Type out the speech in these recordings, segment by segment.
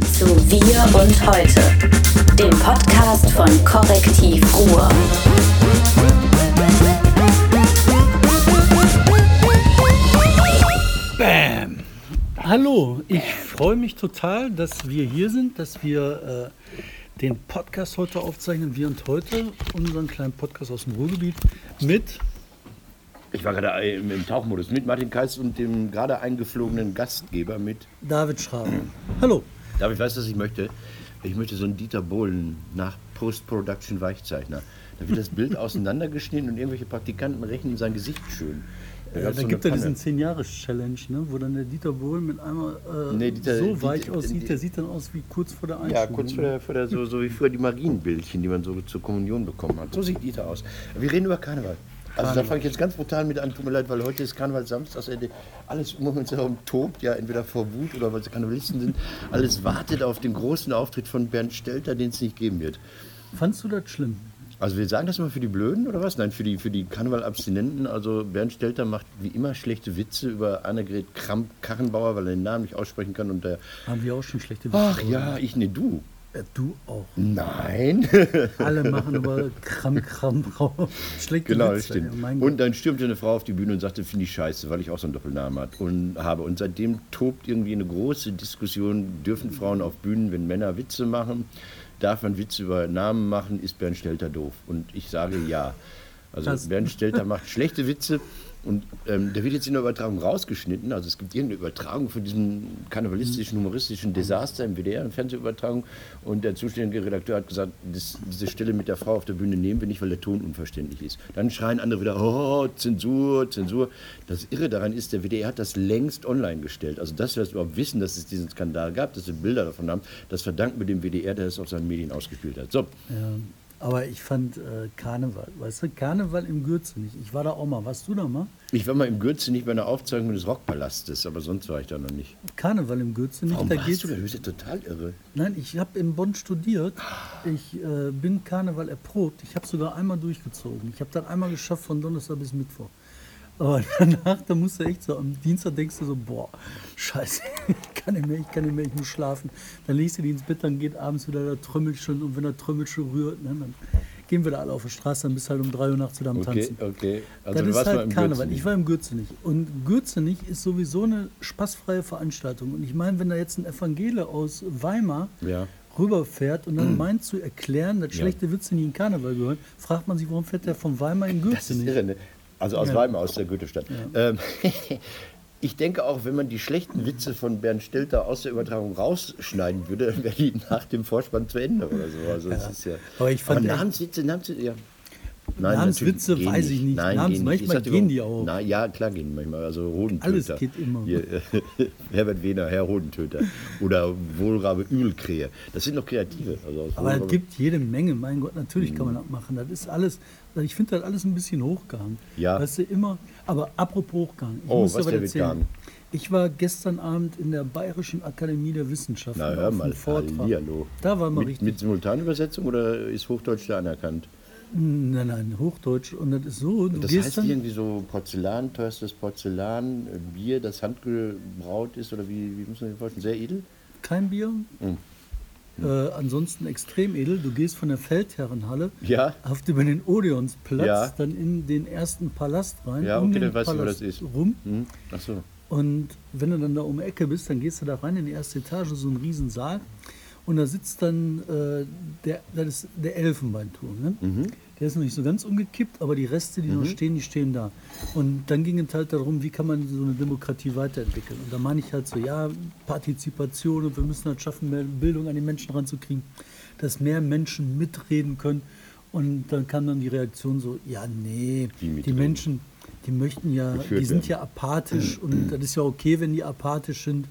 zu Wir und Heute, dem Podcast von Korrektiv Ruhr. Bam! Hallo, ich freue mich total, dass wir hier sind, dass wir äh, den Podcast heute aufzeichnen, wir und heute, unseren kleinen Podcast aus dem Ruhrgebiet mit Ich war gerade im, im Tauchmodus mit Martin Kais und dem gerade eingeflogenen Gastgeber mit. David Schrabe. Hallo. David, weißt du, was ich möchte? Ich möchte so einen Dieter Bohlen nach Post-Production Weichzeichner. Da wird das Bild auseinandergeschnitten und irgendwelche Praktikanten rechnen sein Gesicht schön. Ja, gab's da so gibt es diesen Panne. 10-Jahres-Challenge, ne, wo dann der Dieter Bohlen mit einmal äh, Nee, Dieter- so Dieter- weich aussieht, die- der sieht dann aus wie kurz vor der Einschulung. Ja, kurz vor der, vor der so, so wie früher die Marienbildchen, die man so zur Kommunion bekommen hat. So sieht Dieter aus. Wir reden über Karneval. Also da fange ich jetzt ganz brutal mit an, tut mir leid, weil heute ist Karneval Samstagsende. Alles um uns herum tobt, ja, entweder vor Wut oder weil sie Karnevalisten sind. Alles wartet auf den großen Auftritt von Bernd Stelter, den es nicht geben wird. Fandst du das schlimm? Also wir sagen das mal für die Blöden oder was? Nein, für die, für die Karneval-Abstinenten. Also Bernd Stelter macht wie immer schlechte Witze über Annegret Kramp-Karrenbauer, weil er den Namen nicht aussprechen kann. Und der, Haben wir auch schon schlechte Witze ach darüber. ja, ich, ne, du. Ja, du auch. Nein. Alle machen aber Kram, Kram, Kram. Schlechte Genau, Witze. stimmt. Gott. Und dann stürmte eine Frau auf die Bühne und sagte, finde ich scheiße, weil ich auch so einen Doppelnamen hat und habe. Und seitdem tobt irgendwie eine große Diskussion, dürfen Frauen auf Bühnen, wenn Männer Witze machen, darf man Witze über Namen machen, ist Bernd Stelter doof? Und ich sage ja. Also Das- Bernd Stelter macht schlechte Witze und ähm, der wird jetzt in der Übertragung rausgeschnitten. Also es gibt irgendeine Übertragung von diesem karnevalistischen, humoristischen Desaster im WDR, eine Fernsehübertragung. Und der zuständige Redakteur hat gesagt, das, diese Stelle mit der Frau auf der Bühne nehmen wir nicht, weil der Ton unverständlich ist. Dann schreien andere wieder, oh, Zensur, Zensur. Das Irre daran ist, der WDR hat das längst online gestellt. Also dass wir das überhaupt wissen, dass es diesen Skandal gab, dass wir Bilder davon haben, das verdanken wir dem WDR, der es auf seinen Medien ausgespielt hat. So, Ja, aber ich fand äh, Karneval, weißt du, Karneval im Gürzenich. Ich war da auch mal. Warst du da mal? ich war mal im Gürze nicht bei einer Aufzeichnung des Rockpalastes, aber sonst war ich da noch nicht. Karneval im Gürzenich. Warum da warst geht's, du da? Du bist ja total irre. Nein, ich habe in Bonn studiert. Ich äh, bin Karneval erprobt. Ich habe sogar einmal durchgezogen. Ich habe dann einmal geschafft von Donnerstag bis Mittwoch. Aber danach, da musst du echt so, am Dienstag denkst du so, boah, scheiße, ich kann nicht mehr, ich kann nicht mehr, ich muss schlafen. Dann legst du dich ins Bett, dann geht abends wieder der Trümmelchen und wenn der Trümmelchen rührt, ne, dann gehen wir da alle auf die Straße, dann bist du halt um 3 Uhr nachts wieder am Okay, Tanzen. okay. Also das ist halt Karneval. Gürzenich. Ich war im Gürzenich. Und Gürzenich ist sowieso eine spaßfreie Veranstaltung. Und ich meine, wenn da jetzt ein Evangele aus Weimar Ja. rüberfährt und dann meint zu erklären, dass schlechte Witze nicht in Karneval gehören, fragt man sich, warum fährt der von Weimar in Das ist Gürzenich? irre, ne? Also aus Ja. Weimar, aus der Goethestadt. Ähm, ich denke auch, wenn man die schlechten Witze von Bernd Stelter aus der Übertragung rausschneiden würde, dann wäre die nach dem Vorspann zu Ende oder so. Also das ist ja. Aber ich fand aber Namenswitze, Namenswitze, ja. Namenswitze natürlich gehen weiß ich nicht. Nein, Namens- gehen manchmal gehen die auch. Na, ja, klar gehen manchmal. Also Hodentöter. Alles geht immer. Hier, äh, Herbert Wehner, Herr Hodentöter. Oder Wohlrabe Ölkrähe. Das sind noch Kreative. Also Aber es gibt jede Menge, mein Gott, natürlich kann man das machen. Das ist alles, ich finde das alles ein bisschen hochgehangen. Ja. Weißt du, immer, aber apropos hochgehangen. Ich Oh, muss was der erzählen. Ich war gestern Abend in der Bayerischen Akademie der Wissenschaften Na, hör auf mal, einem Vortrag. Hallihallo. Da war mal mit, richtig. mit Simultanübersetzung oder ist Hochdeutsch da anerkannt? Nein, nein, Hochdeutsch. Und das ist so, du Das gehst heißt dann. irgendwie so Porzellan, teuerstes Porzellan, äh, Bier, das handgebraut ist oder wie, wie muss man das vorstellen? Sehr edel? Kein Bier. Hm. Äh, ansonsten extrem edel. Du gehst von der Feldherrenhalle Ja. auf über den Odeonsplatz, Ja. dann in den ersten Palast rein. Ja, um okay, den dann weißt du, wo das ist. Rum. Hm? Ach so. Und wenn du dann da um die Ecke bist, dann gehst du da rein in die erste Etage, so ein Riesensaal. Und da sitzt dann äh, der, das ist der Elfenbeinturm. Ne? Mhm. Der ist noch nicht so ganz umgekippt, aber die Reste, die noch stehen, die stehen da. Und dann ging es halt darum, wie kann man so eine Demokratie weiterentwickeln. Und da meine ich halt so, ja, Partizipation und wir müssen halt schaffen, mehr Bildung an die Menschen ranzukriegen, dass mehr Menschen mitreden können. Und dann kam dann die Reaktion so, ja, nee, die? Menschen, die möchten ja, Geführt die sind werden. ja apathisch und das ist ja okay, wenn die apathisch sind.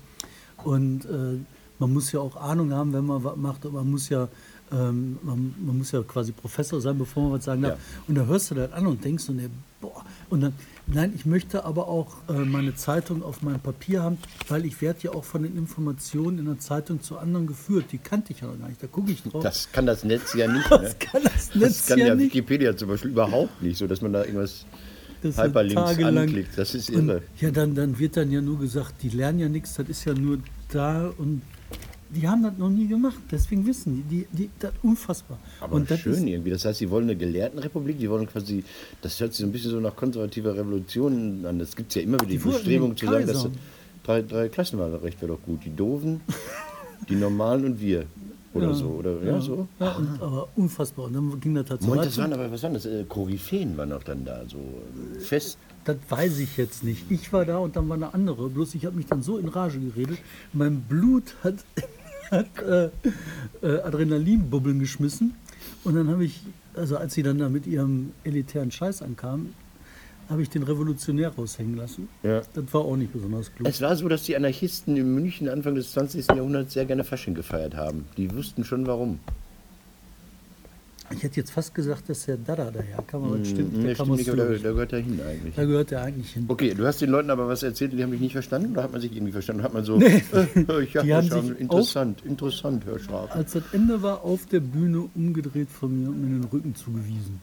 Und äh, man muss ja auch Ahnung haben, wenn man was macht. Und man muss ja, ähm, man, man muss ja quasi Professor sein, bevor man was sagen darf. Ja. Und da hörst du das an und denkst so, nee, boah. Und dann, nein, ich möchte aber auch äh, meine Zeitung auf meinem Papier haben, weil ich werde ja auch von den Informationen in der Zeitung zu anderen geführt. Die kannte ich ja noch gar nicht. Da gucke ich drauf. Das kann das Netz ja nicht. Das ne? kann das Netz das kann ja ja. Wikipedia zum Beispiel überhaupt nicht, so dass man da irgendwas Das Hyperlinks anklickt. Das ist Und, irre. ja, dann, dann wird dann ja nur gesagt, die lernen ja nichts, das ist ja nur da und die haben das noch nie gemacht. Deswegen wissen die, die, die das unfassbar. Aber Und das schön irgendwie. Das heißt, sie wollen eine Gelehrtenrepublik, die wollen quasi, das hört sich so ein bisschen so nach konservativer Revolution an. Das gibt es ja immer wieder die, Die Bestrebung zu sagen, dass drei, drei Klassenwahlrecht wäre doch gut. Die Doofen, die Normalen und wir. Oder so. Oder ja, so. Ja, und, aber unfassbar. Und dann ging das so Moment, das waren aber, was waren das? Äh, Koryphäen waren auch dann da, so äh, fest. Das weiß ich jetzt nicht. Ich war da und dann war eine andere. Bloß ich habe mich dann so in Rage geredet. Mein Blut hat, hat äh, äh, Adrenalinbubbeln geschmissen. Und dann habe ich, also als sie dann da mit ihrem elitären Scheiß ankamen, habe ich den Revolutionär raushängen lassen. Ja. Das war auch nicht besonders klug. Es war so, dass die Anarchisten in München Anfang des 20. Jahrhunderts sehr gerne Fasching gefeiert haben. Die wussten schon warum. Ich hätte jetzt fast gesagt, dass der Dada daher kam, aber das stimmt, Nee, stimmt nicht, aber da, da gehört er hin eigentlich. Da gehört er eigentlich hin. Okay, du hast den Leuten aber was erzählt, die haben mich nicht verstanden oder hat man sich irgendwie verstanden? Hat man so, Nee. äh, ich Die haben sich interessant, interessant, Herr. Als das Ende war, auf der Bühne umgedreht von mir und mir den Rücken zugewiesen.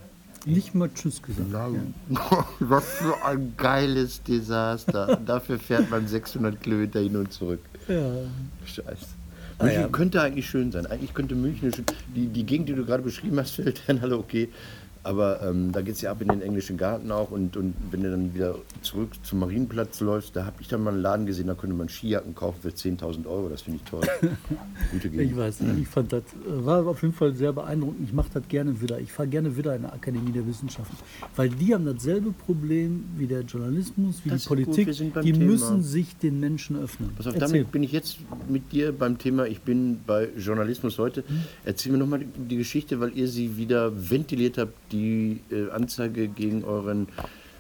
Nicht mal Tschüss gesagt. Was für ein geiles Desaster. Dafür fährt man 600 Kilometer hin und zurück. Ja. Scheiße. München könnte eigentlich schön sein. Eigentlich könnte München schön. Die, die Gegend, die du gerade beschrieben hast, fällt dann alle okay. Aber ähm, da geht es ja ab in den englischen Garten auch. Und, und wenn du dann wieder zurück zum Marienplatz läufst, da habe ich dann mal einen Laden gesehen, da konnte man Skijacken kaufen für 10.000 Euro. Das finde ich toll. Gute Ich Gegend. weiß nicht, ich fand das, äh, war auf jeden Fall sehr beeindruckend. Ich mache das gerne wieder. Ich fahre gerne wieder in der Akademie der Wissenschaften. Weil die haben dasselbe Problem wie der Journalismus, wie Das die Politik. die Thema. müssen sich den Menschen öffnen. Pass auf, Erzähl. damit bin ich jetzt mit dir beim Thema, ich bin bei Journalismus heute. Mhm. Erzähl mir nochmal die Geschichte, weil ihr sie wieder ventiliert habt, die äh, Anzeige gegen euren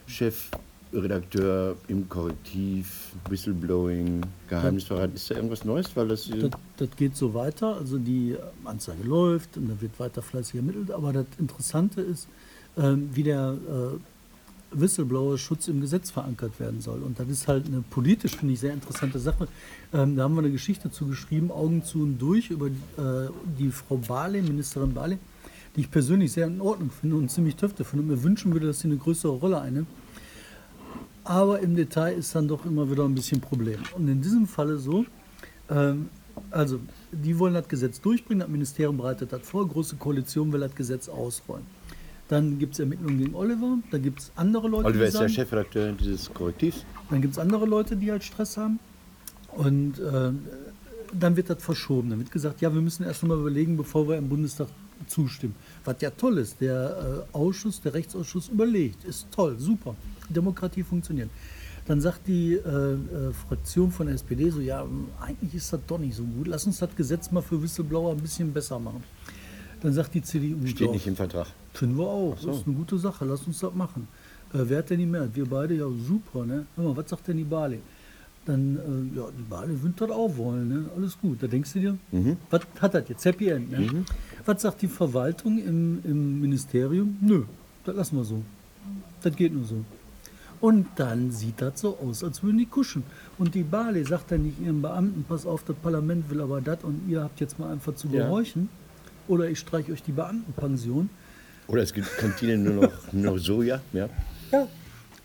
Chefredakteur im Korrektiv, Whistleblowing, Geheimnisverrat. Ist da irgendwas Neues? Weil das, äh, Das, das geht so weiter. Also die Anzeige läuft und da wird weiter fleißig ermittelt. Aber das Interessante ist, ähm, wie der äh, Whistleblower-Schutz im Gesetz verankert werden soll. Und das ist halt eine politisch, finde ich, sehr interessante Sache. Ähm, da haben wir eine Geschichte zugeschrieben, Augen zu und durch, über äh, die Frau Barley, Ministerin Barley, die ich persönlich sehr in Ordnung finde und ziemlich töfte finde und mir wünschen würde, dass sie eine größere Rolle einnimmt. Aber im Detail ist dann doch immer wieder ein bisschen Problem. Und in diesem Falle so, ähm, also die wollen das Gesetz durchbringen, das Ministerium bereitet das vor, große Koalition will das Gesetz ausrollen. Dann gibt es Ermittlungen gegen Oliver, dann gibt es andere Leute, Oliver die ist der sagen, Chefredakteur dieses Korrektivs. dann gibt es andere Leute, die halt Stress haben. Und äh, dann wird das verschoben. Dann wird gesagt, ja, wir müssen erst mal überlegen, bevor wir im Bundestag zustimmen. Was ja toll ist, der äh, Ausschuss, der Rechtsausschuss überlegt. Ist toll, super. Demokratie funktioniert. Dann sagt die äh, äh, Fraktion von der SPD so, ja, eigentlich ist das doch nicht so gut. Lass uns das Gesetz mal für Whistleblower ein bisschen besser machen. Dann sagt die CDU, Steht doch, nicht im Vertrag. Finden wir auch. so. Das ist eine gute Sache. Lass uns das machen. Äh, wer hat denn die Mehrheit? Wir beide, ja super. Ne? Hör mal, was sagt denn die Bali? Dann, äh, ja, die Bali würden das auch wollen. Ne? Alles gut. Da denkst du dir, was hat das jetzt? Happy End. Ne? Was sagt die Verwaltung im, im Ministerium? Nö, das lassen wir so. Das geht nur so. Und dann sieht das so aus, als würden die kuschen. Und die Bali sagt dann nicht ihren Beamten, pass auf, das Parlament will aber das und ihr habt jetzt mal einfach zu Ja. gehorchen. Oder ich streiche euch die Beamtenpension. Oder es gibt Kantinen nur noch, nur noch Soja. Ja. Ja,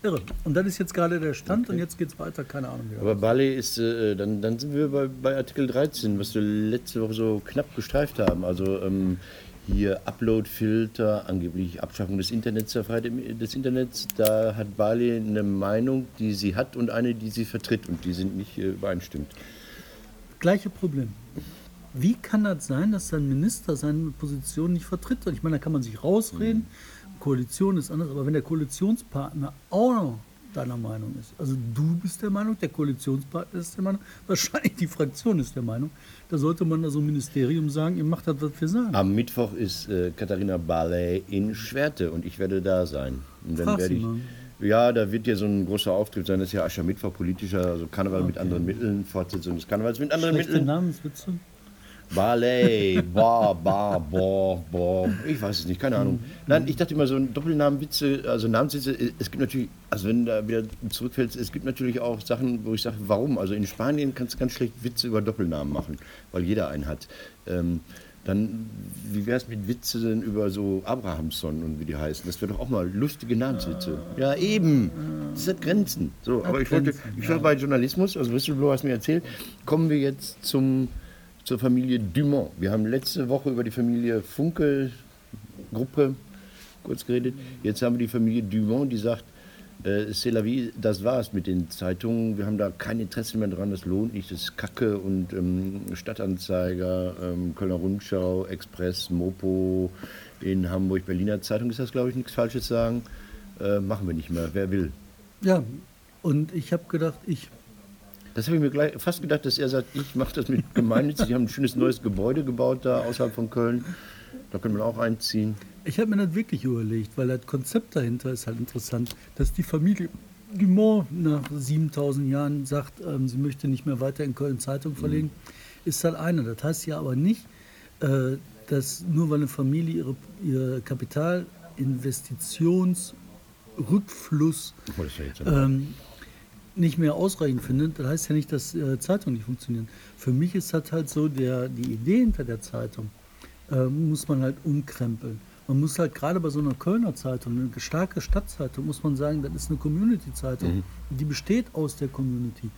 irre. Und das ist jetzt gerade der Stand und jetzt geht es weiter, keine Ahnung. Aber Bali ist, äh, dann, dann sind wir bei, bei Artikel 13, was wir letzte Woche so knapp gestreift haben. Also ähm, hier Upload-Filter, angeblich Abschaffung des Internets, der Freiheit des Internets. Da hat Bali eine Meinung, die sie hat und eine, die sie vertritt und die sind nicht äh, übereinstimmt. Gleiche Problem. Wie kann das sein, dass ein Minister seine Position nicht vertritt? Und ich meine, da kann man sich rausreden, Koalition ist anders, aber wenn der Koalitionspartner auch noch deiner Meinung ist, also du bist der Meinung, der Koalitionspartner ist der Meinung, wahrscheinlich die Fraktion ist der Meinung, da sollte man da so ein Ministerium sagen, ihr macht das, was wir sagen. Am Mittwoch ist äh, Katharina Barley in Schwerte und ich werde da sein. Und dann werde ich, mal. ja, da wird ja so ein großer Auftritt sein, das ist ja Aschermittwoch, politischer, also Karneval mit anderen Mitteln, Fortsetzung des Karnevals mit anderen Schlechte Mitteln. Namenswitze. Barley, ba, ba, bo, bo. Ich weiß es nicht, keine Ahnung. Nein, ich dachte immer, so ein Doppelnamenwitze, also Namenswitze, es gibt natürlich, also wenn du da wieder zurückfällst, es gibt natürlich auch Sachen, wo ich sage, warum? Also in Spanien kannst du ganz schlecht Witze über Doppelnamen machen, weil jeder einen hat. Ähm, dann, wie wäre es mit Witze über so Abrahamson und wie die heißen? Das wäre doch auch mal lustige Namenswitze. Ja, eben. Das hat Grenzen. So, aber ich wollte, ich war bei Journalismus, also Whistleblower hast mir erzählt, kommen wir jetzt zum zur Familie Dumont. Wir haben letzte Woche über die Familie Funke-Gruppe kurz geredet. Jetzt haben wir die Familie Dumont, die sagt, äh, c'est la vie, das war's mit den Zeitungen. Wir haben da kein Interesse mehr dran, das lohnt nicht, das ist Kacke und ähm, Stadtanzeiger, ähm, Kölner Rundschau, Express, Mopo, in Hamburg, Berliner Zeitung ist das, glaube ich, nichts Falsches sagen. Äh, machen wir nicht mehr, wer will. Ja, und ich habe gedacht, ich. Das habe ich mir gleich, fast gedacht, dass er sagt, ich mache das mit Gemeinnütz. Die haben ein schönes neues Gebäude gebaut da außerhalb von Köln. Da können wir auch einziehen. Ich habe mir das wirklich überlegt, weil das Konzept dahinter ist halt interessant, dass die Familie Dumont nach 7000 Jahren sagt, ähm, sie möchte nicht mehr weiter in Köln Zeitung verlegen, mhm. ist halt eine. Das heißt ja aber nicht, äh, dass nur weil eine Familie ihre, ihr Kapitalinvestitionsrückfluss ähm, nicht mehr ausreichend findet, das heißt ja nicht, dass äh, Zeitungen nicht funktionieren. Für mich ist das halt so, der, die Idee hinter der Zeitung äh, muss man halt umkrempeln. Man muss halt gerade bei so einer Kölner Zeitung, eine starke Stadtzeitung, muss man sagen, das ist eine Community-Zeitung. Mhm. Die besteht aus der Community.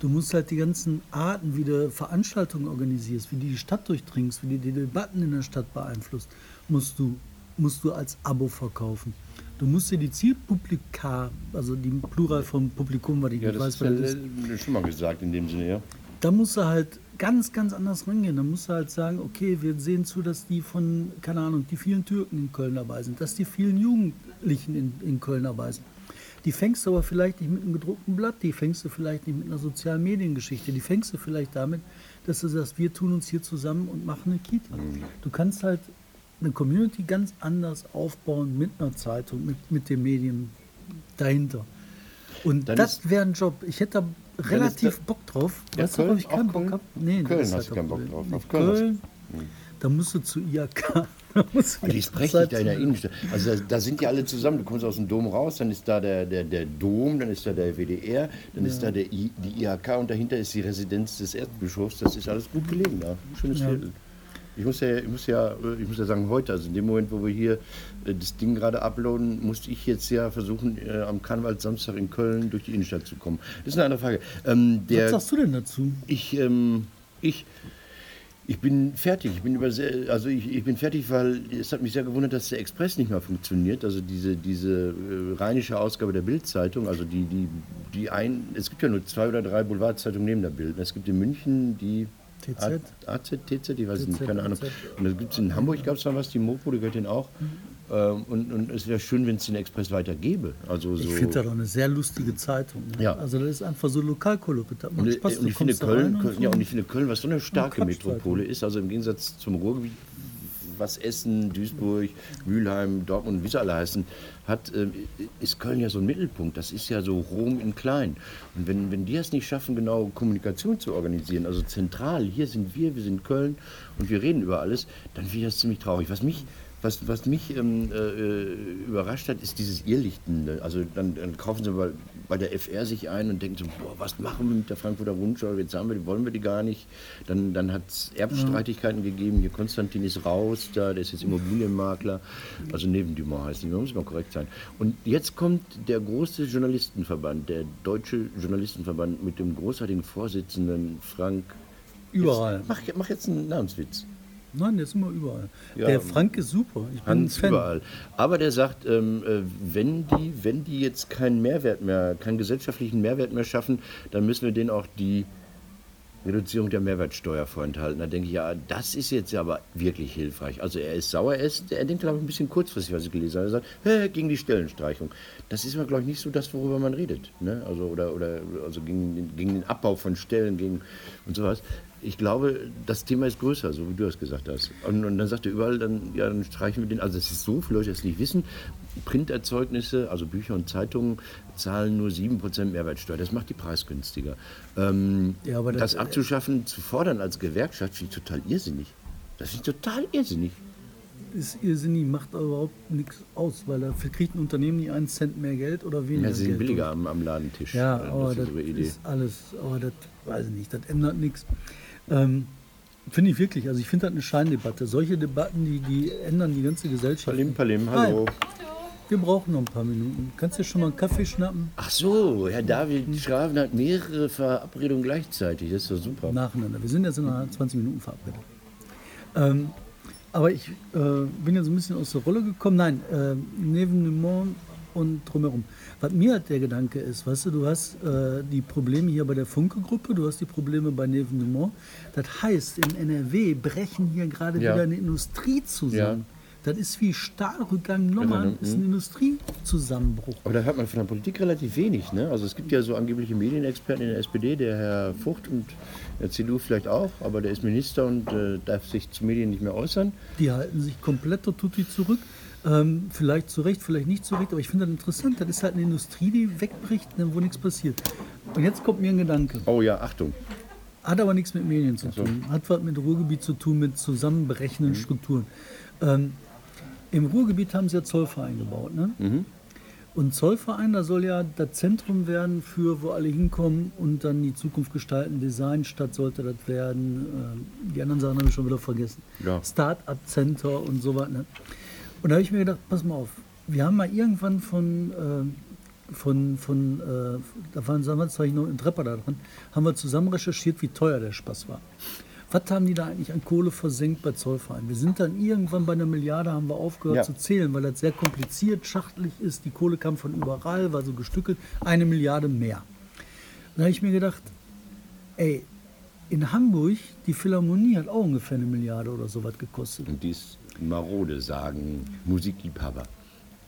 Du musst halt die ganzen Arten, wie du Veranstaltungen organisierst, wie du die Stadt durchdringst, wie du die Debatten in der Stadt beeinflusst, musst du, musst du als Abo verkaufen. Du musst dir die Zielpublika, also die Plural vom Publikum, weil ich ja, nicht weiß, was das ist. schon mal gesagt in dem Sinne, ja. Da musst du halt ganz, ganz anders rangehen. Da musst du halt sagen, okay, wir sehen zu, dass die von, keine Ahnung, die vielen Türken in Köln dabei sind, dass die vielen Jugendlichen in, in Köln dabei sind. Die fängst du aber vielleicht nicht mit einem gedruckten Blatt, die fängst du vielleicht nicht mit einer sozialen Mediengeschichte, die fängst du vielleicht damit, dass du sagst, wir tun uns hier zusammen und machen eine Kita. Mhm. Du kannst halt eine Community ganz anders aufbauen mit einer Zeitung, mit, mit den Medien dahinter. Und Dann das wäre ein Job. Ich hätte da relativ da, Bock drauf. Ja, weißt Köln, du, ich keinen Bock habe? Nee, Köln hast halt du keinen Bock drauf. Auf Köln, Köln da musst du zu IAK. die ist prächtig da in der Innenstadt. Also da, da, sind die alle zusammen. Du kommst aus dem Dom raus, dann ist da der, der, der Dom, dann ist da der WDR, dann ja. ist da der I, die IHK und dahinter ist die Residenz des Erzbischofs. Das ist alles gut gelegen da. Schönes ja. Viertel. Ich muss, ja, ich, muss ja, ich muss ja sagen, heute, also in dem Moment, wo wir hier äh, das Ding gerade uploaden, musste ich jetzt ja versuchen, äh, am Karneval Samstag in Köln durch die Innenstadt zu kommen. Das ist eine andere Frage. Ähm, der, Was sagst du denn dazu? Ich, ähm, ich, ich bin fertig. Ich bin über sehr, also ich, ich, bin fertig, weil es hat mich sehr gewundert, dass der Express nicht mehr funktioniert. Also diese, diese äh, rheinische Ausgabe der Bildzeitung, also die, die, die ein, es gibt ja nur zwei oder drei Boulevardzeitungen neben der Bild. Es gibt in München die TZ? AZ, TZ, ich weiß TZ, nicht, keine Ahnung. Und da gibt es in Hamburg, gab es da was, die Mopo, die gehört den auch. Mhm. Ähm, und, und, es wäre schön, wenn es den Express weiter gäbe. Also so ich finde das auch eine sehr lustige Zeitung. Ne? Ja. Also das ist einfach so. Und, und, ich finde Köln, Köln so. ja, und ich finde Köln, was so eine starke Metropole ist, also im Gegensatz zum Ruhrgebiet, was Essen, Duisburg, Mülheim, Dortmund, wie sie alle heißen, hat, äh, ist Köln ja so ein Mittelpunkt. Das ist ja so Rom in klein. Und wenn, wenn die es nicht schaffen, genau Kommunikation zu organisieren, also zentral, hier sind wir, wir sind Köln und wir reden über alles, dann finde ich das ziemlich traurig. Was mich was, was mich ähm, äh, überrascht hat, ist dieses Irrlichten. Also dann, dann, kaufen sie bei, bei der FR sich ein und denken so, boah, was machen wir mit der Frankfurter Rundschau? Jetzt haben wir die, wollen wir die gar nicht. Dann, dann hat es Erbstreitigkeiten ja. gegeben. Hier Konstantin ist raus, da, der ist jetzt Immobilienmakler. Also neben Dumont heißt die, muss mal korrekt sein. Und jetzt kommt der große Journalistenverband, der Deutsche Journalistenverband mit dem großartigen Vorsitzenden Frank. Überall. Jetzt, mach, mach jetzt einen Namenswitz. Nein, der ist immer überall. Ja, der Frank ist super. Ich bin Hans Fan. überall. Aber der sagt, ähm, äh, wenn, die, wenn die jetzt keinen Mehrwert mehr, keinen gesellschaftlichen Mehrwert mehr schaffen, dann müssen wir denen auch die Reduzierung der Mehrwertsteuer vorenthalten. Da denke ich, ja, das ist jetzt aber wirklich hilfreich. Also er ist sauer, er, ist, er denkt, glaube ich, ein bisschen kurzfristig, was ich gelesen habe. Er sagt, hey, gegen die Stellenstreichung. Das ist aber, glaube ich, nicht so das, worüber man redet. Ne? Also, oder, oder also gegen, gegen den Abbau von Stellen gegen, und sowas ich glaube, das Thema ist größer, so wie du es gesagt hast. Und, und dann sagt er überall, dann, ja, dann streichen wir den. Also es ist so, für Leute, die es nicht wissen, Printerzeugnisse, also Bücher und Zeitungen, zahlen nur 7% Mehrwertsteuer. Das macht die preisgünstiger. Ähm, ja, das, das, abzuschaffen, zu fordern als Gewerkschaft, finde ich total irrsinnig. Das ist total irrsinnig. Ist irrsinnig, macht aber überhaupt nichts aus, weil dafür kriegt ein Unternehmen nicht einen Cent mehr Geld oder weniger. Ja, sie sind billiger am, am, Ladentisch. Ja, aber das, das ist alles, aber das weiß ich nicht, das ändert nichts. Ähm, finde ich wirklich. Also ich finde das eine Scheindebatte. Solche Debatten, die, die ändern die ganze Gesellschaft. Palim, Palim, hallo. Wir brauchen noch ein paar Minuten. Kannst du schon mal einen Kaffee schnappen? Ach so, Herr David Schraven hat mehrere Verabredungen gleichzeitig. Das ist doch super. Nacheinander. Wir sind jetzt in einer 20 Minuten verabredet. Ähm, aber ich äh, bin ja so ein bisschen aus der Rolle gekommen. Nein, äh, Mans und drumherum. Was mir halt der Gedanke ist, weißt du, du hast äh, die Probleme hier bei der Funke-Gruppe, du hast die Probleme bei Neven Mans. Das heißt, in NRW brechen hier gerade Ja. wieder eine Industrie zusammen. Das ist wie Stahlrückgang Nummern, Ja, ist ein Industriezusammenbruch. Aber da hört man von der Politik relativ wenig. Ne? Also es gibt ja so angebliche Medienexperten in der SPD, der Herr Fucht und der CDU vielleicht auch, aber der ist Minister und äh, darf sich zu Medien nicht mehr äußern. Die halten sich komplett Tutti zurück. Ähm, vielleicht zu Recht, vielleicht nicht zu Recht, aber ich finde das interessant. Das ist halt eine Industrie, die wegbricht, ne, wo nichts passiert. Und jetzt kommt mir ein Gedanke. Oh ja, Achtung. Hat aber nichts mit Medien zu so. tun. Hat was mit Ruhrgebiet zu tun, mit zusammenbrechenden Strukturen. Ähm, Im Ruhrgebiet haben sie ja Zollverein gebaut. Ne? Und Zollverein, da soll ja das Zentrum werden für, wo alle hinkommen und dann die Zukunft gestalten. Designstadt sollte das werden. Ähm, die anderen Sachen habe ich schon wieder vergessen. Ja. Start-up-Center und so weiter. Ne? Und da habe ich mir gedacht, pass mal auf. Wir haben mal irgendwann von, ähm, von, von äh, da waren damals war ich noch in Trepper da dran, haben wir zusammen recherchiert, wie teuer der Spaß war. Was haben die da eigentlich an Kohle versenkt bei Zollverein? Wir sind dann irgendwann bei einer Milliarde, haben wir aufgehört Ja. zu zählen, weil das sehr kompliziert, schachtelig ist. Die Kohle kam von überall, war so gestückelt. Eine Milliarde mehr. Dann habe ich mir gedacht, ey, in Hamburg, die Philharmonie hat auch ungefähr eine Milliarde oder sowas gekostet. Und dies marode sagen Musikliebhaber.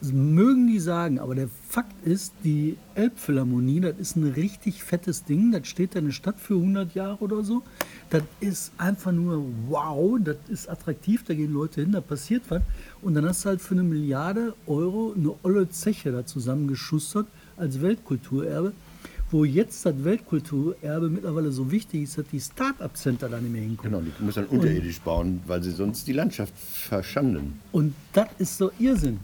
Das mögen die sagen, aber der Fakt ist, die Elbphilharmonie, das ist ein richtig fettes Ding. Das steht da in der Stadt für 100 Jahre oder so. Das ist einfach nur wow, das ist attraktiv, da gehen Leute hin, da passiert was. Und dann hast du halt für eine Milliarde Euro eine olle Zeche da zusammengeschustert als Weltkulturerbe, wo jetzt das Weltkulturerbe mittlerweile so wichtig ist, dass die Start-up-Center da nicht mehr hinkommen. Genau, die muss dann unterirdisch bauen, weil sie sonst die Landschaft verschanden. Und das ist so Irrsinn.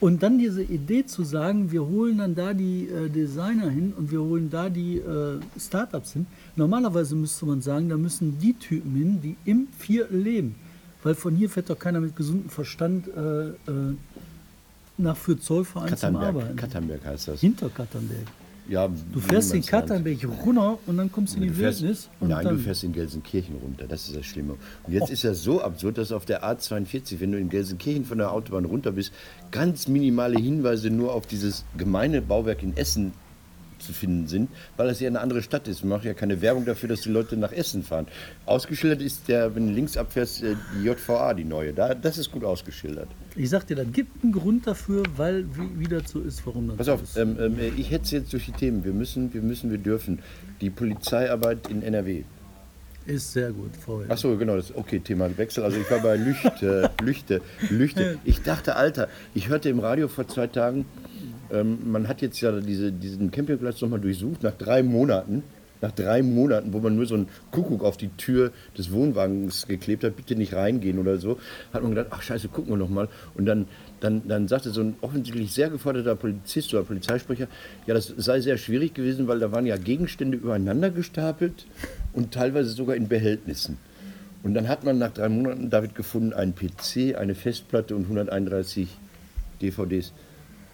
Und dann diese Idee zu sagen, wir holen dann da die äh, Designer hin und wir holen da die äh, Startups hin. Normalerweise müsste man sagen, da müssen die Typen hin, die im Viertel leben. Weil von hier fährt doch keiner mit gesundem Verstand äh, äh, nach für Zollverein zum Arbeiten. Katernberg heißt das. Hinter Katernberg. Ja, Du fährst in Katernberg runter und dann kommst du in die fährst, Wildnis. Und nein, du fährst in Gelsenkirchen runter. Das ist das Schlimme. Und jetzt ist ja so absurd, dass auf der A42, wenn du in Gelsenkirchen von der Autobahn runter bist, ganz minimale Hinweise nur auf dieses gemeine Bauwerk in Essen zu finden sind, weil das ja eine andere Stadt ist. Man macht ja keine Werbung dafür, dass die Leute nach Essen fahren. Ausgeschildert ist der, wenn du links abfährst, äh, die JVA, die neue. Da, das ist gut ausgeschildert. ich sag dir, das gibt einen Grund dafür, weil wie, wie das so ist, warum das Pass so auf, ist. ähm, ähm, ich hetze es jetzt durch die Themen. Wir müssen, wir müssen, wir dürfen. Die Polizeiarbeit in NRW. Ist sehr gut, vorher. Ach so, genau, das okay, Thema Wechsel. Also ich war bei Lüchte, Lüchte, Lüchte. Ich dachte, Alter, ich hörte im Radio vor zwei Tagen, man hat jetzt ja diese, diesen Campingplatz nochmal durchsucht, nach drei Monaten, nach drei Monaten, wo man nur so einen Kuckuck auf die Tür des Wohnwagens geklebt hat, bitte nicht reingehen oder so, hat man gedacht, ach scheiße, gucken wir nochmal. Und dann, dann, dann sagte so ein offensichtlich sehr geforderter Polizist oder Polizeisprecher, ja, das sei sehr schwierig gewesen, weil da waren ja Gegenstände übereinander gestapelt und teilweise sogar in Behältnissen. Und dann hat man nach drei Monaten David gefunden, einen PC, eine Festplatte und 131 DVDs.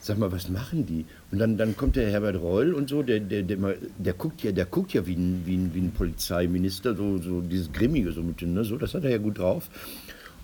Sag mal, was machen die? Und dann, dann kommt der Herbert Reul und so, der, der, der, der guckt ja, der guckt ja wie ein, wie ein, wie ein Polizeiminister, so, so dieses Grimmige, so mit ne? so, das hat er ja gut drauf.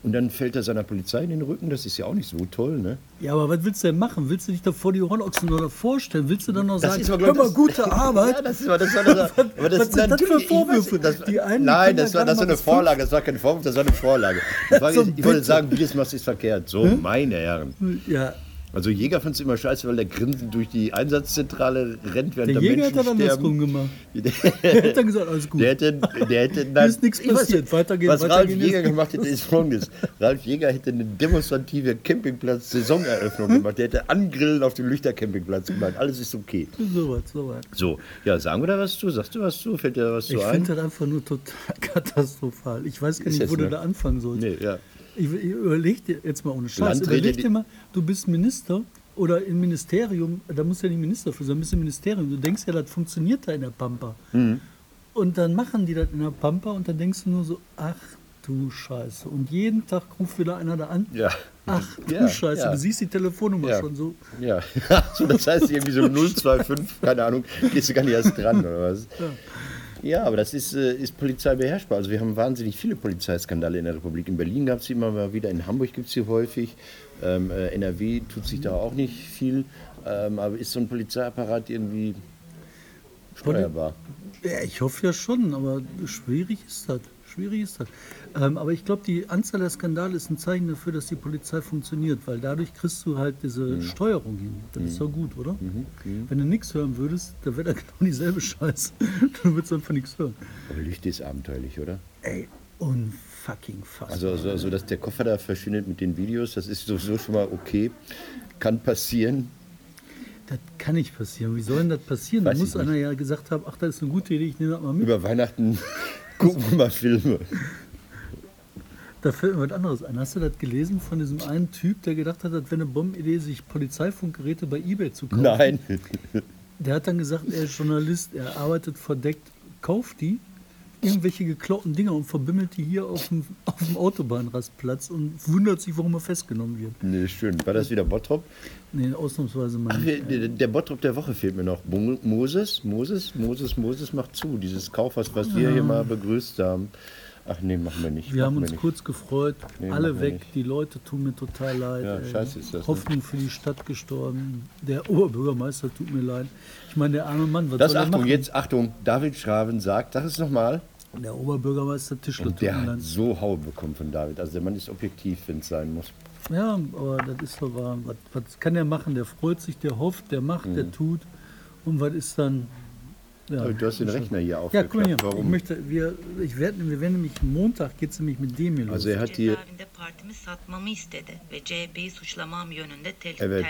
Und dann fällt er seiner Polizei in den Rücken, das ist ja auch nicht so toll, ne? Ja, aber was willst du denn machen? Willst du dich da vor die Hornochsen oder vorstellen? Willst du dann noch Das sagen, ist aber, hör mal, ich, gute Arbeit? Ja, das war, das war, das war, aber das, was sind das für Vorwürfe? Das, Die einen nein, das war, das war eine das Vorlage, das war kein Vorwurf, das war eine Vorlage. Das ich wollte sagen, wie es machst, ist verkehrt. So, meine Herren. Ja, Also Jäger fand es immer scheiße, weil der grinsend durch die Einsatzzentrale rennt, während der der Jäger hat Menschen dann andersrum gemacht. Der, Er hat dann gesagt, alles gut. der hätte, der hätte dann, ist nichts Ich passiert. Weitergehen, Was Ralf weitergehen Jäger ist- gemacht hätte, ist folgendes. Ralf Jäger hätte eine demonstrative Campingplatz-Saisoneröffnung Hm? gemacht. Der hätte Angrillen auf dem Lüchter-Campingplatz gemacht. Alles ist okay. So was, so was. So, ja, sagen wir da was zu? Sagst du was zu? Fällt dir da was zu Ich ein? finde das einfach nur total katastrophal. Ich weiß gar nicht, wo du da anfangen sollst. Nee, ja. Ich, ich überleg dir jetzt mal ohne Scheiß. Landräte, Überleg dir mal, du bist Minister oder im Ministerium, da musst du ja nicht Minister für sein, bist im Ministerium. Du denkst ja, das funktioniert da in der Pampa. Mhm. Und dann machen die das in der Pampa und dann denkst du nur so, ach du Scheiße. Und jeden Tag ruft wieder einer da an. Ja. Ach du Ja, Scheiße, ja. du siehst die Telefonnummer Ja. schon so. Ja, so, das heißt irgendwie so 025, keine Ahnung, gehst du gar nicht erst dran oder was? Ja, aber das ist, äh, ist Polizei beherrschbar. Also wir haben wahnsinnig viele Polizeiskandale in der Republik. In Berlin gab es sie immer mal wieder, in Hamburg gibt es sie häufig. Ähm, äh, NRW tut sich da auch nicht viel. Ähm, aber ist so ein Polizeiapparat irgendwie steuerbar? Ja, ich hoffe ja schon, aber schwierig ist das. Schwierig ist das. Ähm, aber ich glaube, die Anzahl der Skandale ist ein Zeichen dafür, dass die Polizei funktioniert, weil dadurch kriegst du halt diese Mhm. Steuerung hin. Das ist doch gut, oder? Wenn du nichts hören würdest, dann wäre da genau dieselbe Scheiße. Du würdest einfach nichts hören. Aber Licht ist abenteuerlich, oder? Ey, unfucking fassbar. Also, also, also, dass der Koffer da verschwindet mit den Videos, das ist sowieso schon mal okay. Kann passieren. das kann nicht passieren. Wie soll denn das passieren? Da Weiß muss ich einer ja gesagt haben, ach, das ist eine gute Idee, ich nehme das mal mit. Über Weihnachten gucken wir mal Filme. Da fällt mir was anderes ein. Hast du das gelesen von diesem einen Typ, der gedacht hat, das wäre eine Bombenidee, sich Polizeifunkgeräte bei Ebay zu kaufen? Nein. Der hat dann gesagt, er ist Journalist, er arbeitet verdeckt, kauft die, irgendwelche geklauten Dinger und verbimmelt die hier auf dem, auf dem Autobahnrastplatz und wundert sich, warum er festgenommen wird. Nee, schön. War das wieder Bottrop? Nee, ausnahmsweise mal Ach, wir- der, der Bottrop der Woche fehlt mir noch. Mo- Moses, Moses, Moses, Moses macht zu. Dieses Kaufhaus, was wir hier mal begrüßt haben. Ach nee, machen wir nicht. Wir haben uns nicht. kurz gefreut, Nee, alle wir weg, die Leute tun mir total leid. Ja, scheiße ist das, ne? Hoffnung für die Stadt gestorben. Der Oberbürgermeister tut mir leid. Ich meine, der arme Mann, was Das soll er Achtung, jetzt Achtung, David Schraven sagt, sag es nochmal. Der Oberbürgermeister Tischler Und der hat so Haue bekommen von David. Also der Mann ist objektiv, wenn es sein muss. Ja, aber das ist so wahr. Was, was kann der machen? Der freut sich, der hofft, der macht, Mhm. der tut. Und was ist dann? Ja, Aber du hast den Rechner hier ja aufgeklappt. guck mal hier. Ich Warum? möchte, wir, ich werd, wir werden nämlich Montag geht es nämlich mit dem hier los. Also er hat hier, Evet.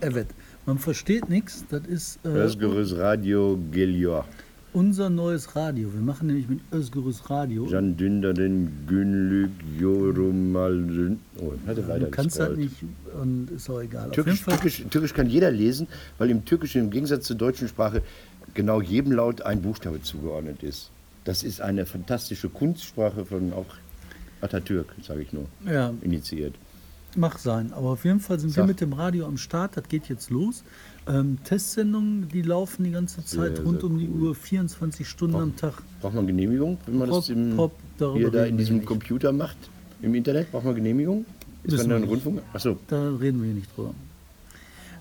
evet. Man versteht nichts. Das ist äh, Özgürüz Radio Geliyor. Unser neues Radio. Wir machen nämlich mit Özgürüz Radio. Can Dündar'ın günlük yorumların... Oh, hatte weiter du kannst das gescrollt. nicht und ist auch egal. Türkisch, Türkisch, Türkisch kann jeder lesen, weil im Türkischen im Gegensatz zur deutschen Sprache genau jedem Laut ein Buchstabe zugeordnet ist. Das ist eine fantastische Kunstsprache von auch Atatürk, sage ich nur, ja, initiiert. Mag sein, aber auf jeden Fall sind wir Sag. mit dem Radio am Start, das geht jetzt los. Ähm, Testsendungen, die laufen die ganze Zeit Sehr, rund sehr um die cool. Uhr, 24 Stunden am Tag. Braucht man Genehmigung, wenn man das Pop, im, Pop, hier da in diesem. Computer macht? Im Internet braucht man Genehmigung? Ist man da ein. Rundfunk? Achso, Da reden wir nicht drüber.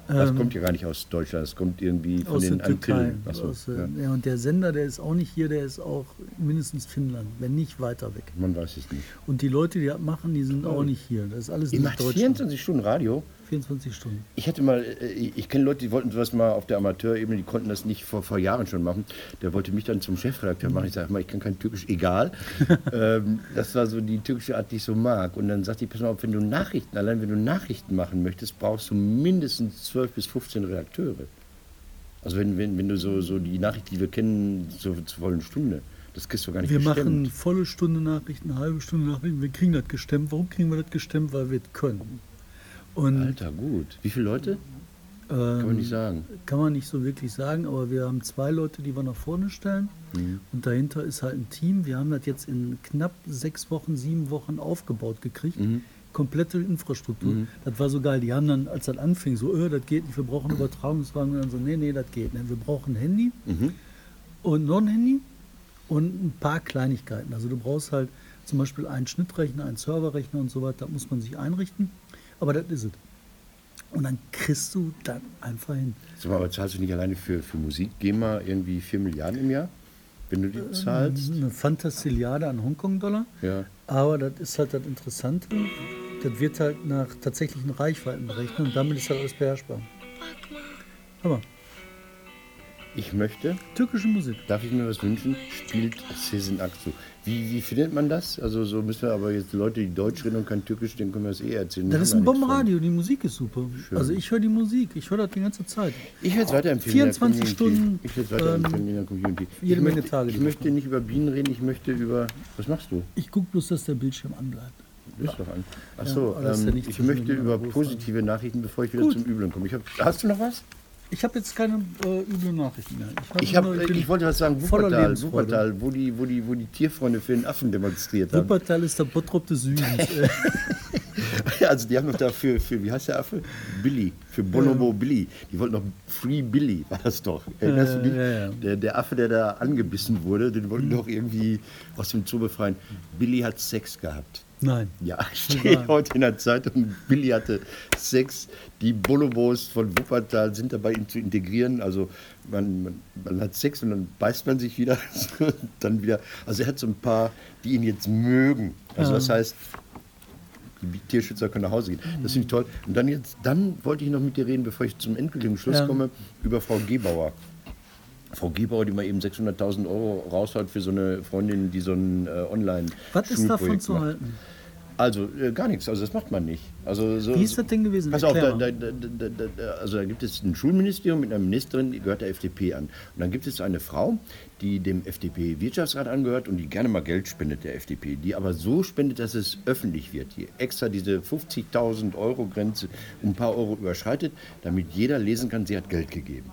das Ähm, kommt ja gar nicht aus Deutschland, das kommt irgendwie von aus den der Türkei. Antillen. Achso, aus, äh, ja. ja. und der Sender, der ist auch nicht hier, der ist auch mindestens Finnland, wenn nicht weiter weg. Man weiß es nicht. Und die Leute, die das machen, die sind auch nicht hier. Das ist alles Ihr nicht macht Deutschland. 24 Stunden Radio? 24 Stunden. Ich hätte mal, äh, ich kenne Leute, die wollten sowas mal auf der Amateurebene, die konnten das nicht vor, vor Jahren schon machen. Der wollte mich dann zum Chefredakteur machen. Ich sage mal, ich kann kein Türkisch, egal. ähm, das war so die türkische Art, die ich so mag. Und dann sagte ich, pass mal auf, wenn du Nachrichten, allein wenn du Nachrichten machen möchtest, brauchst du mindestens 12 bis 15 Redakteure. Also wenn, wenn, wenn du so, so die Nachricht, die wir kennen, so zur vollen Stunde, das kriegst du gar nicht Wir gestemmt. machen volle Stunde Nachrichten, halbe Stunde Nachrichten. Wir kriegen das gestemmt. Warum kriegen wir das gestemmt? Weil wir es können. Und Alter, gut. Wie viele Leute? Kann man nicht sagen. Kann man nicht so wirklich sagen, aber wir haben zwei Leute, die wir nach vorne stellen. Mhm. Und dahinter ist halt ein Team. Wir haben das jetzt in knapp sechs Wochen, sieben Wochen aufgebaut gekriegt. Mhm. Komplette Infrastruktur. Das war so geil. Die haben dann, als das anfing, so, äh, das geht nicht, wir brauchen Übertragungswagen. Und dann so, nee, nee, das geht nicht. Wir brauchen ein Handy Mhm. und noch ein Handy und ein paar Kleinigkeiten. Also du brauchst halt zum Beispiel einen Schnittrechner, einen Serverrechner und so weiter. Da muss man sich einrichten. Aber das ist es. Und dann kriegst du dann einfach hin. Sag mal, aber zahlst du nicht alleine für, für Musik GEMA irgendwie 4 Milliarden im Jahr? Wenn du die zahlst? Eine Fantastilliarde an Hongkong-Dollar. Ja. Aber das ist halt das Interessante. Das wird halt nach tatsächlichen Reichweiten berechnet und damit ist halt alles beherrschbar. Hör mal, Ich möchte, türkische Musik. darf ich mir was wünschen, spielt Sezen Aksu. Wie, wie findet man das? Also so müssen wir aber jetzt Leute, die Deutsch reden und kein Türkisch, denen können wir das eh erzählen. Das ist ein Bombenradio, die Musik ist super. Schön. Also ich höre die Musik, ich höre das die ganze Zeit. Ich werde es weiterempfehlen. 24 in der Community. Stunden, Ich werde es weiterempfehlen in der Community. jede ich Menge möchte, Tage Ich möchte nicht über Bienen reden, ich möchte über. Was machst du? Ich gucke bloß, dass der Bildschirm anbleibt. Löst doch an. Achso, ist ja ähm, ich möchte über positive Nachrichten, bevor ich wieder Gut. zum Üblen komme. Ich hab, hast du noch was? Ich habe jetzt keine äh, üblen Nachrichten mehr. hab Ich, hab, ich, bin wollte was sagen, Wuppertal. Wuppertal wo, die, wo, die, wo die Tierfreunde für den Affen demonstriert haben. Wuppertal ist der Bottrop des Südens. Äh, Also die haben doch dafür, für, wie heißt der Affe? Billy, für Bonobo Billy. Die wollten doch Free Billy, war das doch. Erinnerst du dich? ja, ja. Der, der Affe, der da angebissen wurde, den wollten doch irgendwie aus dem Zoo befreien. Billy hat Sex gehabt. Nein. Ja, steht heute in der Zeitung, Billy hatte Sex. Die Bonobos von Wuppertal sind dabei, ihn zu integrieren. Also man, man, man hat Sex und dann beißt man sich wieder. dann wieder. Also er hat so ein paar, die ihn jetzt mögen. Also das heißt, die Tierschützer können nach Hause gehen. Das finde ich toll. Und dann jetzt, dann wollte ich noch mit dir reden, bevor ich zum endgültigen Schluss Ja. komme, über Frau Gebauer. Frau Gebauer, die mal eben 600.000 Euro raushaut für so eine Freundin, die so ein äh, online Was ist davon zu macht. halten? Also äh, gar nichts, also das macht man nicht. Also, so, Wie ist das denn gewesen? Pass auf, da, da, da, also da gibt es ein Schulministerium mit einer Ministerin, die gehört der FDP an. Und dann gibt es eine Frau, die dem FDP-Wirtschaftsrat angehört und die gerne mal Geld spendet der FDP, die aber so spendet, dass es öffentlich wird, die extra diese 50.000 Euro Grenze um ein paar Euro überschreitet, damit jeder lesen kann, sie hat Geld gegeben.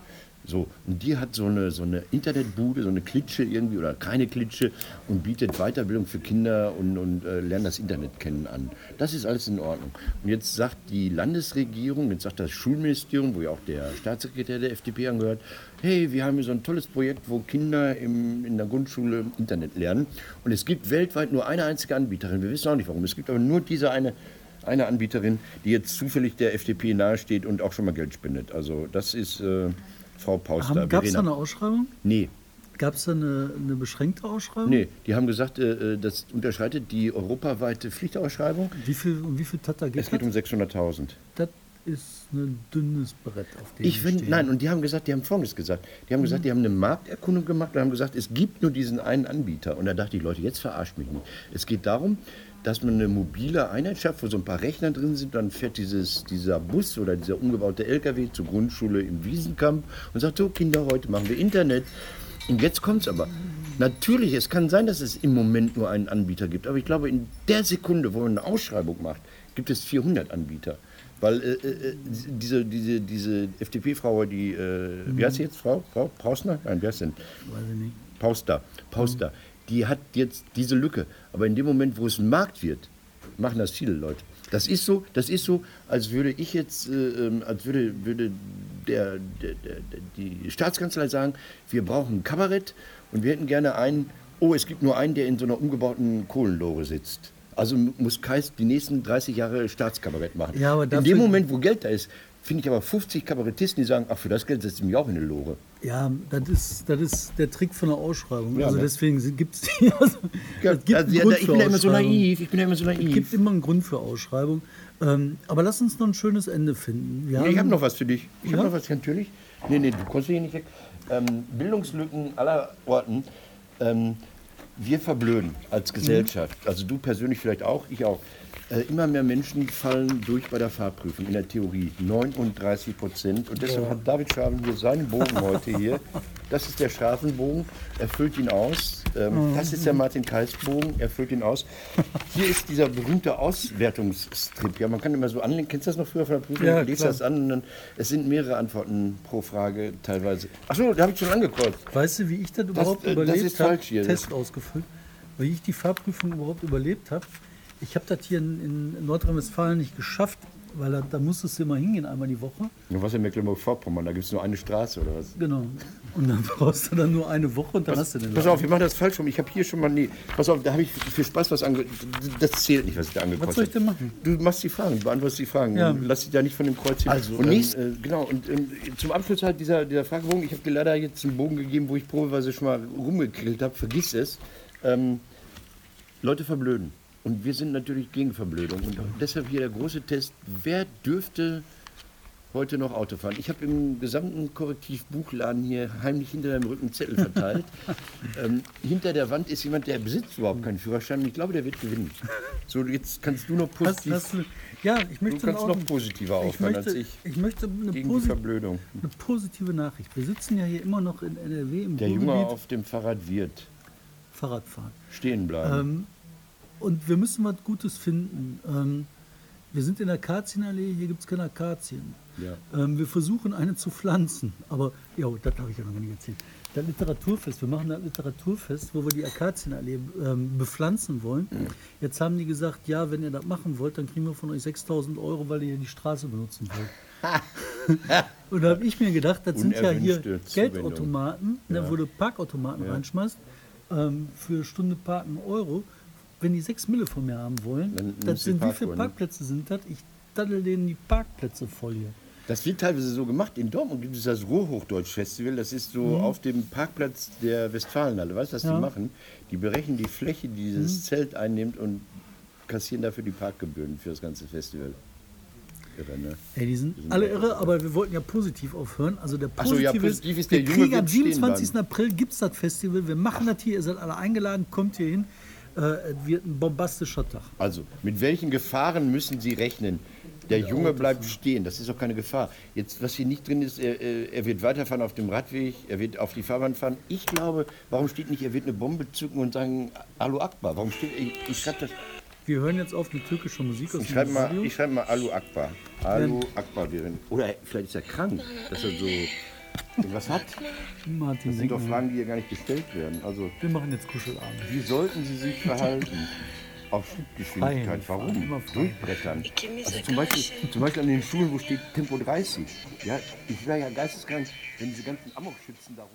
So, und die hat so eine, so eine Internetbude, so eine Klitsche irgendwie oder keine Klitsche und bietet Weiterbildung für Kinder und, und äh, lernen das Internet kennen an. Das ist alles in Ordnung. Und jetzt sagt die Landesregierung, jetzt sagt das Schulministerium, wo ja auch der Staatssekretär der FDP angehört, hey, wir haben hier so ein tolles Projekt, wo Kinder im, in der Grundschule Internet lernen. Und es gibt weltweit nur eine einzige Anbieterin. Wir wissen auch nicht warum. Es gibt aber nur diese eine eine Anbieterin, die jetzt zufällig der FDP nahesteht und auch schon mal Geld spendet. Also das ist äh, Frau Pauster. Gab es da eine Ausschreibung? Nee, Gab es da eine, eine beschränkte Ausschreibung? nee, die haben gesagt, äh, äh, das unterschreitet die europaweite Pflichtausschreibung. Wie viel, um wie viel Tata geht Es geht um das? 600.000. Das ist ein dünnes Brett, auf dem Ich finde, nein, und die haben gesagt, die haben Folgendes gesagt. Die haben Mhm. gesagt, die haben eine Markterkundung gemacht und haben gesagt, es gibt nur diesen einen Anbieter. Und da dachte ich, Leute, jetzt verarscht mich nicht. Es geht darum, dass man eine mobile Einheit schafft, wo so ein paar Rechner drin sind. Dann fährt dieses, dieser Bus oder dieser umgebaute LKW zur Grundschule im Wiesenkamp und sagt, so Kinder, heute machen wir Internet. Und jetzt kommt es aber. Natürlich, es kann sein, dass es im Moment nur einen Anbieter gibt. Aber ich glaube, in der Sekunde, wo man eine Ausschreibung macht, gibt es 400 Anbieter. Weil äh, äh, diese, diese, diese FDP-Frau, die, äh, wie heißt sie jetzt, Frau? Frau Pausner? Nein, wer ist denn? Weiß ich nicht. Pauster. Pauster. Die hat jetzt diese Lücke. Aber in dem Moment, wo es ein Markt wird, machen das viele Leute. Das ist so, das ist so, als würde ich jetzt, äh, ähm, als würde, würde der, der, der, die Staatskanzlei sagen, wir brauchen ein Kabarett und wir hätten gerne einen, oh, es gibt nur einen, der in so einer umgebauten Kohlenlore sitzt. Also muss Kais die nächsten 30 Jahre Staatskabarett machen. Ja, in dem Moment, wo Geld da ist, finde ich aber 50 Kabarettisten, die sagen, ach, für das Geld setze ich mich auch in eine Lore. Ja, das ist, das ist der Trick von der Ausschreibung. Ja, also ne? deswegen gibt es die. Also, Ja, es gibt also, einen ja, ich bin ja immer so naiv, ich bin ja immer so Es naiv. gibt immer einen Grund für Ausschreibung. Ähm, aber lass uns noch ein schönes Ende finden. Nee, ich habe noch was für dich. Ich habe noch was, natürlich. Nee, nee, du kommst hier nicht weg. Ähm, Bildungslücken aller Orten. Ähm, wir verblöden als Gesellschaft, also du persönlich vielleicht auch, ich auch. Äh, immer mehr Menschen fallen durch bei der Fahrprüfung, in der Theorie. 39 Prozent. Und deshalb hat David Schaben hier seinen Bogen heute hier. Das ist der Schafenbogen, er füllt ihn aus. Ähm, das ist der Martin Kais-Bogen, er füllt ihn aus. Hier ist dieser berühmte Auswertungsstrip. Ja, man kann immer so anlegen. Kennst du das noch früher von der Prüfung? Ja, Legst klar. das an dann, es sind mehrere Antworten pro Frage teilweise. Achso, da habe ich schon angekreuzt. Weißt du, wie ich das überhaupt äh, das überlebt ist habe? falsch hier. Test ausgefüllt. Wie ich die Fahrprüfung überhaupt überlebt habe. Ich habe das hier in, in Nordrhein-Westfalen nicht geschafft, weil da, da musstest du immer hingehen, einmal die Woche. Du warst in Mecklenburg-Vorpommern, da gibt es nur eine Straße oder was? Genau. Und dann brauchst du dann nur eine Woche und dann hast du den. Pass auf, wir machen das falsch rum. Ich habe hier schon mal. Nee, pass auf, da habe ich für Spaß was ange. Das zählt nicht, was ich da angekreuzt Was soll ich denn machen? Du machst die Fragen, du beantwortest die Fragen. Ja. Lass dich da nicht von dem Kreuz hin. Also, und ähm, nächst, äh, genau, und ähm, zum Abschluss halt dieser, dieser Fragebogen. Ich habe dir leider jetzt einen Bogen gegeben, wo ich probeweise schon mal rumgekrillt habe. Vergiss es. Ähm, Leute verblöden. Und wir sind natürlich gegen Verblödung. Und deshalb hier der große Test. Wer dürfte heute noch Auto fahren? Ich habe im gesamten Korrektivbuchladen hier heimlich hinter deinem Rücken Zettel verteilt. ähm, hinter der Wand ist jemand, der besitzt überhaupt keinen Führerschein. Und ich glaube, der wird gewinnen. So, jetzt kannst du noch Hast, positiv, hast du, ja, ich du möchte kannst auch- noch positiver ich aufhören als ich. ich möchte eine, Gegen posi Verblödung. eine positive Nachricht. Wir sitzen ja hier immer noch in NRW im Der Junge auf dem Fahrrad wird Fahrradfahren. stehen bleiben. Ähm, und wir müssen was Gutes finden. Ähm, wir sind in der Akazienallee, hier gibt es keine Akazien. Ja. Ähm, wir versuchen eine zu pflanzen. Aber, ja, das habe ich ja noch gar nicht erzählt. Das Literaturfest, wir machen das Literaturfest, wo wir die Akazienallee ähm, bepflanzen wollen. Mhm. Jetzt haben die gesagt, ja, wenn ihr das machen wollt, dann kriegen wir von euch 6000 Euro, weil ihr die Straße benutzen wollt. Und da habe ich mir gedacht, das sind ja hier Zuwendung. Geldautomaten, ne, wo du Parkautomaten Ja. reinschmeißt, ähm, für Stunde Parken Euro. Wenn die 6 Mille von mir haben wollen, Dann das sind wie viele ne? Parkplätze sind das? Ich daddel denen die Parkplätze voll hier. Das wird teilweise so gemacht. In Dortmund gibt es das Ruhrhochdeutsch-Festival. Das ist so auf dem Parkplatz der Westfalenhalle. Weißt du, was Ja. die machen? Die berechnen die Fläche, die dieses Zelt einnimmt und kassieren dafür die Parkgebühren für das ganze Festival. Irre, ne? Ey, die sind alle irre, aber wir wollten ja positiv aufhören. Also der Ach so, ja, positive positiv ist wir der Junge kriegen am wird stehen 27. bleiben. April gibt es das Festival. Wir machen das hier, ihr seid alle eingeladen, kommt hier hin. Äh, wird ein bombastischer Tag. Also, mit welchen Gefahren müssen Sie rechnen? Der Junge bleibt stehen, das ist doch keine Gefahr. Jetzt, was hier nicht drin ist, er, er wird weiterfahren auf dem Radweg, er wird auf die Fahrbahn fahren. Ich glaube, warum steht nicht, er wird eine Bombe zücken und sagen, Alu Akbar? Warum steht, ich, ich schreibe das, Wir hören jetzt auf mit türkischer Musik aus ich dem schreibe mal, ich schreibe mal Alu Akbar. Alu Akbar wäre, oder vielleicht ist er krank, dass er so was hat. Martin, Das sind doch. Fragen, die hier gar nicht gestellt werden. Also, wir machen jetzt Kuschelabend. wie sollten Sie sich verhalten? Auf Schrittgeschwindigkeit. Frei, Warum? Durchbrettern. Also zum Beispiel, zum Beispiel an den Schulen, wo steht Tempo 30. Ja, ich wäre ja geisteskrank, wenn diese ganzen Amokschützen da rum.